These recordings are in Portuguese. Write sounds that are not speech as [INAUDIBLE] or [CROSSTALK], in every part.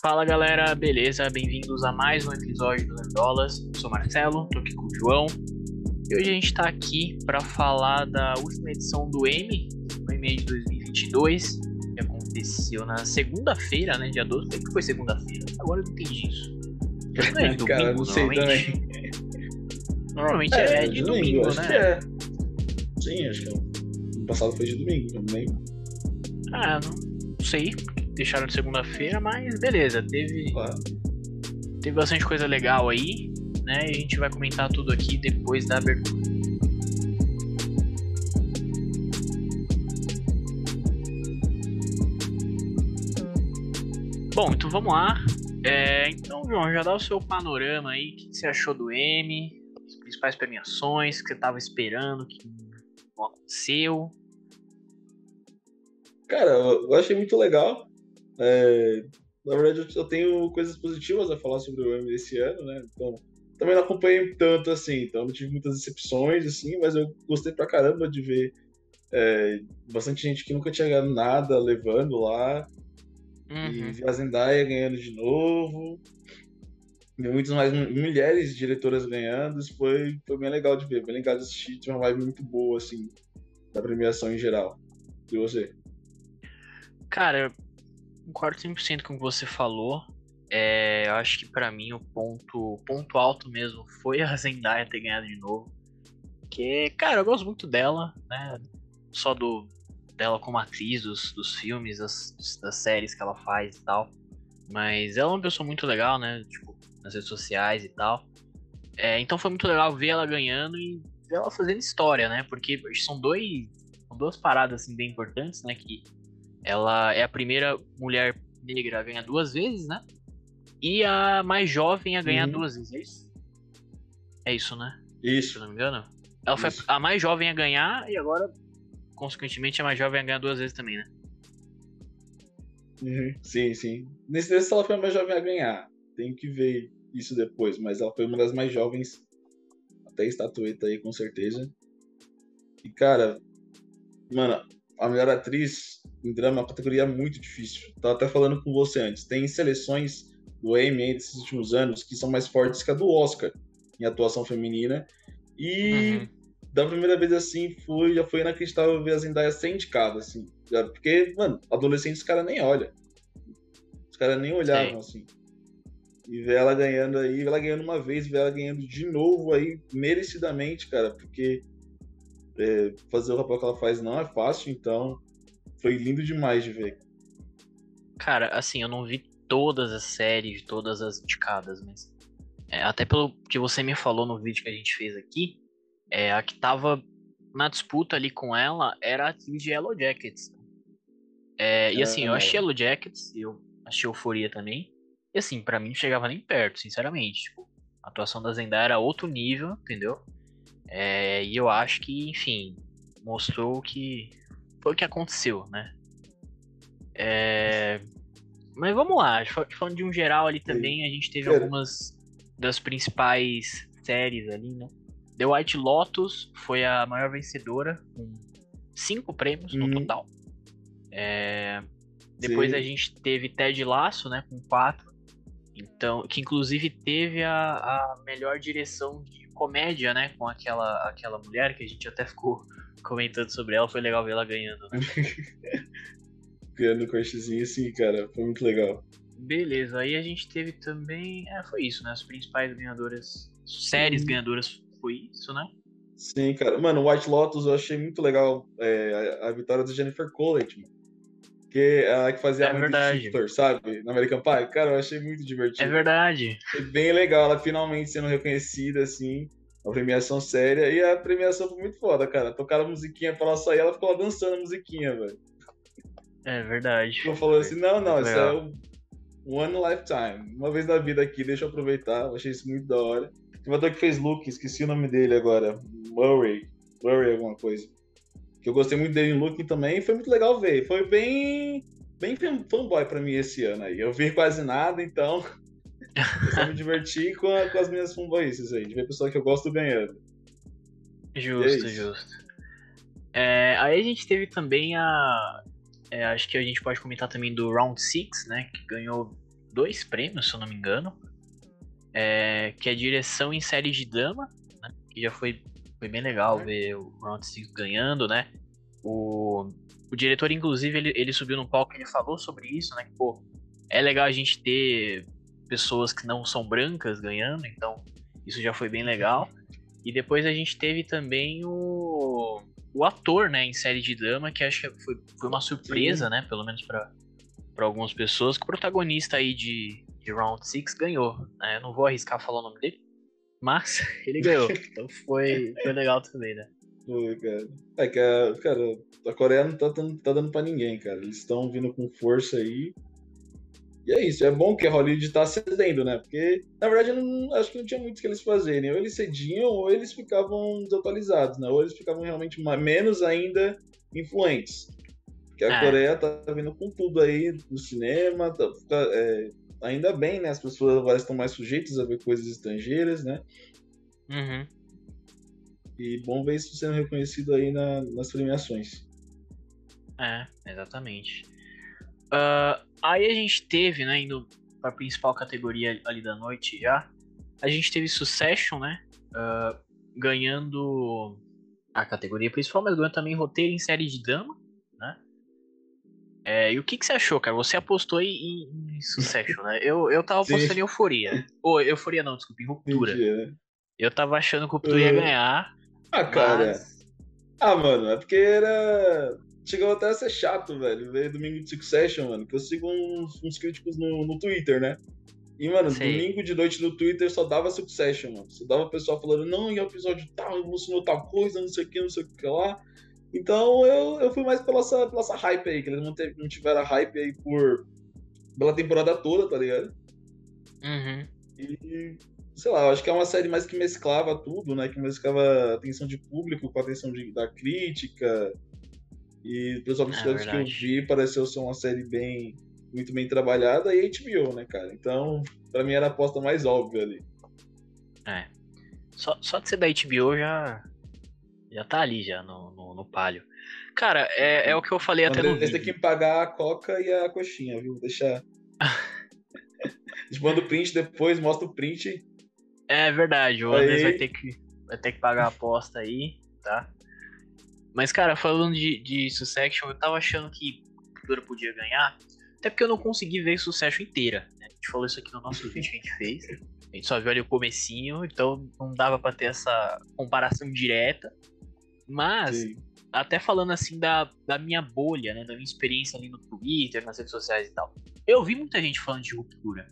Fala galera, beleza? Bem-vindos a mais um episódio do Nerdolas. Eu sou Marcelo, tô aqui com o João. E hoje a gente tá aqui para falar da última edição do M, o M de 2022, que aconteceu na segunda-feira, né? Dia 12. Por que foi segunda-feira? Agora eu não entendi isso. Não é [LAUGHS] domingo, Cara, não sei normalmente. também. Normalmente é, é de domingo, domingo né? É. Sim, acho que é. O passado foi de domingo, não lembro. Ah, não sei deixaram de segunda-feira, mas beleza, teve. Claro. Teve bastante coisa legal aí, né? E a gente vai comentar tudo aqui depois da abertura. Bom, então vamos lá. É, então, João, já dá o seu panorama aí. O que você achou do M? As principais premiações que você estava esperando, que aconteceu. Cara, eu achei muito legal. É, na verdade, eu tenho coisas positivas a falar sobre o M desse ano, né? Então, também não acompanhei tanto assim, então não tive muitas decepções, assim, mas eu gostei pra caramba de ver é, bastante gente que nunca tinha ganhado nada levando lá. Uhum. E ver a Zendaya ganhando de novo. E muitas mais mulheres diretoras ganhando. Isso foi, foi bem legal de ver, bem legal de assistir. Tinha uma vibe muito boa, assim, da premiação em geral. E você? Cara, concordo 100% com o que você falou. É, eu acho que para mim o ponto, ponto alto mesmo foi a Zendaya ter ganhado de novo. Que, cara, eu gosto muito dela, né? Só do dela como atriz dos, dos filmes, das, das séries que ela faz e tal. Mas ela é uma pessoa muito legal, né? Tipo, nas redes sociais e tal. É, então foi muito legal ver ela ganhando e ver ela fazendo história, né? Porque são dois. São duas paradas assim, bem importantes, né? Que ela é a primeira mulher negra a ganhar duas vezes, né? E a mais jovem a ganhar uhum. duas vezes, é isso? É isso, né? Isso. Se não me engano. Ela foi a mais jovem a ganhar e agora, consequentemente, a mais jovem a ganhar duas vezes também, né? Uhum. Sim, sim. Nesse desse ela foi a mais jovem a ganhar. Tem que ver isso depois, mas ela foi uma das mais jovens. Até estatueta aí, com certeza. E, cara, mano, a melhor atriz em drama é uma categoria muito difícil. Tava até falando com você antes. Tem seleções do Emmy desses últimos anos que são mais fortes que a do Oscar em atuação feminina. E uhum. da primeira vez assim, foi, já foi inacreditável ver a Zendaya ser indicada, assim. Já, porque, mano, adolescentes os caras nem olham. Os caras nem olhavam, Sim. assim. E ver ela ganhando aí, ela ganhando uma vez, ver ela ganhando de novo aí, merecidamente, cara, porque é, fazer o papel que ela faz não é fácil, então foi lindo demais de ver. Cara, assim, eu não vi todas as séries, todas as indicadas, mas é, até pelo que você me falou no vídeo que a gente fez aqui, é, a que tava na disputa ali com ela era a atriz de Yellow Jackets. É, e assim, eu achei Yellow Jackets, eu achei Euforia também. E assim, para mim não chegava nem perto, sinceramente. Tipo, a atuação da Zendaya era outro nível, entendeu? É, e eu acho que, enfim, mostrou que foi o que aconteceu, né? É, mas vamos lá, falando de um geral ali também, a gente teve algumas das principais séries ali, né? The White Lotus foi a maior vencedora, com cinco prêmios no uhum. total. É, depois Sim. a gente teve Ted Laço, né, com quatro. Então, que inclusive teve a, a melhor direção de comédia, né? Com aquela, aquela mulher que a gente até ficou [LAUGHS] comentando sobre ela. Foi legal ver ela ganhando, né? [LAUGHS] Ganhando o cortezinho, sim, cara. Foi muito legal. Beleza, aí a gente teve também. É, foi isso, né? As principais ganhadoras. Séries sim. ganhadoras foi isso, né? Sim, cara. Mano, White Lotus eu achei muito legal é, a, a, vitória da Jennifer Coolidge, mano que é a que fazia é muito verdade. Shifter, sabe? No American Pie. Cara, eu achei muito divertido. É verdade. É bem legal ela finalmente sendo reconhecida, assim. Uma premiação séria. E a premiação foi muito foda, cara. Tocaram a musiquinha pra ela sair, ela ficou lá dançando a musiquinha, velho. É verdade. Eu falou assim: não, não, isso é o One Lifetime. Uma vez na vida aqui, deixa eu aproveitar. Eu achei isso muito da hora. Tem um ator que fez Luke, esqueci o nome dele agora. Murray. Murray, alguma coisa que eu gostei muito dele em Looking também, foi muito legal ver. Foi bem bem fanboy pra mim esse ano aí. Eu vi quase nada, então eu só me diverti com, a, com as minhas fanboyices aí, de ver pessoa que eu gosto ganhando. Justo, é justo. É, aí a gente teve também a. É, acho que a gente pode comentar também do Round 6, né? Que ganhou dois prêmios, se eu não me engano. É, que é direção em série de drama, né? Que já foi, foi bem legal ver o Round 6 ganhando, né? O, o diretor, inclusive, ele, ele subiu no palco e ele falou sobre isso, né? Que, pô, é legal a gente ter pessoas que não são brancas ganhando, então isso já foi bem legal. E depois a gente teve também o, o ator, né, em série de drama, que acho que foi, foi uma surpresa, Sim. né, pelo menos para algumas pessoas, que o protagonista aí de, de Round 6 ganhou. Né? Eu não vou arriscar falar o nome dele, mas [LAUGHS] ele ganhou. [LAUGHS] então foi, foi legal também, né? Foi, cara. É que, a, cara, a Coreia não tá, tá dando pra ninguém, cara. Eles estão vindo com força aí. E é isso, é bom que a Hollywood tá cedendo, né? Porque, na verdade, eu não, acho que não tinha muito que eles fazerem. Ou eles cediam, ou eles ficavam desatualizados, né? Ou eles ficavam realmente menos ainda influentes. Porque a é. Coreia tá vindo com tudo aí no cinema, tá, é, ainda bem, né? As pessoas agora estão mais sujeitas a ver coisas estrangeiras, né? Uhum. E bom ver isso sendo reconhecido aí na, nas premiações. É, exatamente. Uh, aí a gente teve, né, indo pra principal categoria ali da noite já, a gente teve Succession, né, uh, ganhando a categoria principal, mas ganhando também roteiro em série de drama, né. É, e o que, que você achou, cara? Você apostou em, em Succession, né? Eu, eu tava apostando em Euforia. Ou, Euforia não, desculpa, em Ruptura. Entendi, Eu tava achando que o Ruptura ia ganhar. Ah, cara. Mas... Ah, mano, é porque era chegou até a ser chato, velho, ver domingo de Succession, mano, que eu sigo uns, uns críticos no, no Twitter, né? E, mano, domingo de noite no Twitter só dava Succession, mano. Só dava o pessoal falando, não, e o episódio tal, emocionou tal coisa, não sei o que, não sei o que lá. Então eu, eu fui mais pela essa, pela essa hype aí, que eles não, teve, não tiveram hype aí por. pela temporada toda, tá ligado? Uhum. E, sei lá, eu acho que é uma série mais que mesclava tudo, né? Que mesclava a atenção de público com a atenção de, da crítica, e dos episódios é que eu vi, pareceu ser uma série bem muito bem trabalhada e HBO, né, cara? Então, pra mim era a aposta mais óbvia ali. É. Só, só de ser da HBO já. Já tá ali já no, no, no palio. Cara, é, é o que eu falei até no vídeo. tem que pagar a coca e a coxinha, viu? Deixa. [LAUGHS] a gente manda o print depois, mostra o print. É verdade, o Andrés vai ter que vai ter que pagar a aposta aí, tá? Mas, cara, falando de, de Succession, eu tava achando que Dura podia ganhar, até porque eu não consegui ver Succession inteira. Né? A gente falou isso aqui no nosso [LAUGHS] vídeo que a gente fez. A gente só viu ali o comecinho, então não dava para ter essa comparação direta. Mas, Sim. até falando assim da, da minha bolha, né? Da minha experiência ali no Twitter, nas redes sociais e tal. Eu vi muita gente falando de ruptura,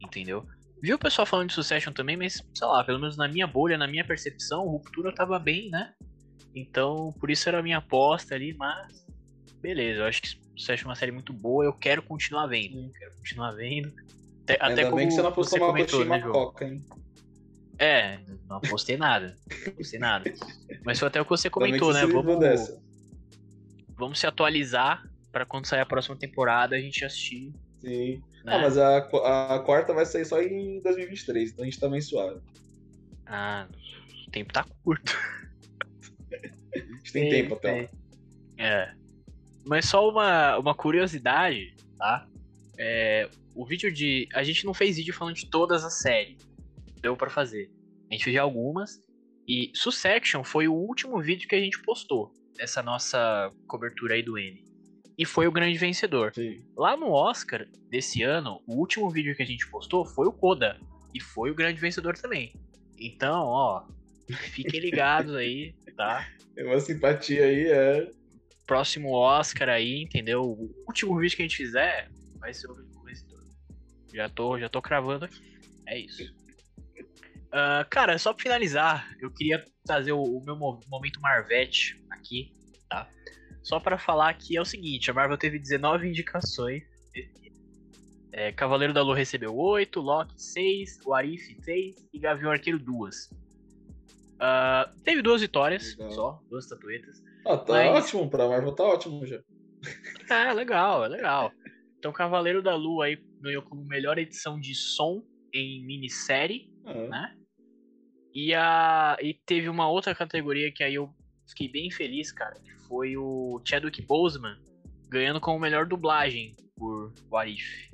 entendeu? Vi o pessoal falando de Succession também, mas, sei lá, pelo menos na minha bolha, na minha percepção, ruptura tava bem, né? Então, por isso era a minha aposta ali, mas beleza, eu acho que você acha uma série muito boa, eu quero continuar vendo. Quero continuar vendo. Até, Ainda até bem que você não apostou uma comentou, né, Coca, hein? É, não apostei nada. Não apostei nada. Mas foi até o que você comentou, né? Vamos, dessa. vamos se atualizar para quando sair a próxima temporada a gente assistir. Sim. Né? Ah, mas a, a quarta vai sair só em 2023, então a gente tá bem suave. Ah, o tempo tá curto. A gente tem, tempo até. É. Mas só uma, uma curiosidade, tá? É, o vídeo de. A gente não fez vídeo falando de todas as séries. Deu para fazer. A gente fez algumas. E Succession foi o último vídeo que a gente postou. Essa nossa cobertura aí do N. E foi o grande vencedor. Sim. Lá no Oscar desse ano, o último vídeo que a gente postou foi o Coda. E foi o grande vencedor também. Então, ó, fiquem ligados aí, tá? Tem uma simpatia aí, é. Próximo Oscar aí, entendeu? O último vídeo que a gente fizer vai ser o vencedor. Já tô, já tô cravando aqui. É isso. Uh, cara, só pra finalizar, eu queria trazer o, o meu momento Marvete aqui, tá? Só para falar que é o seguinte, a Marvel teve 19 indicações. É, Cavaleiro da Lua recebeu 8, Loki 6, o Arif 6 e Gavião Arqueiro 2. Uh, teve duas vitórias legal. só, duas estatuetas. Ah, tá mas... ótimo, pra Marvel tá ótimo já. É, [LAUGHS] legal, é legal. Então, Cavaleiro da Lua aí ganhou como melhor edição de som em minissérie, ah. né? E, a, e teve uma outra categoria que aí eu fiquei bem feliz, cara, que foi o Chadwick Boseman ganhando como melhor dublagem por What If.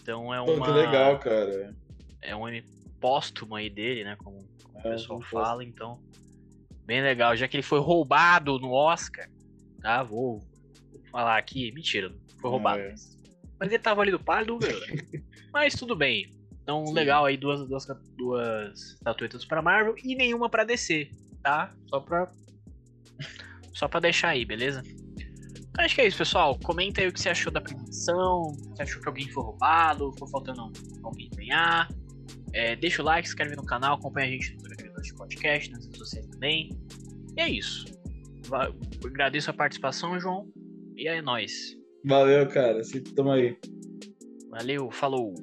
Então é Pô, uma. que legal, cara. É um M póstumo aí dele, né? Como o É, pessoal um fala, então. Bem legal, já que ele foi roubado no Oscar, tá? Vou falar aqui. Mentira, foi roubado. É. Mas, ele tava ali do pálido, meu. [LAUGHS] mas tudo bem. Então, Sim. legal aí, duas, duas, duas estatuetas pra Marvel e nenhuma pra DC, tá? Só pra. [LAUGHS] Só pra deixar aí, beleza? Então, acho que é isso, pessoal. Comenta aí o que você achou da premiação. Se achou que alguém foi roubado, ficou faltando alguém ganhar. É, deixa o like, se inscreve no canal, acompanha a gente de podcast, nas redes sociais também. E é isso. Agradeço a participação, João. E é nóis. Valeu, cara. Se tamo aí. Valeu, falou.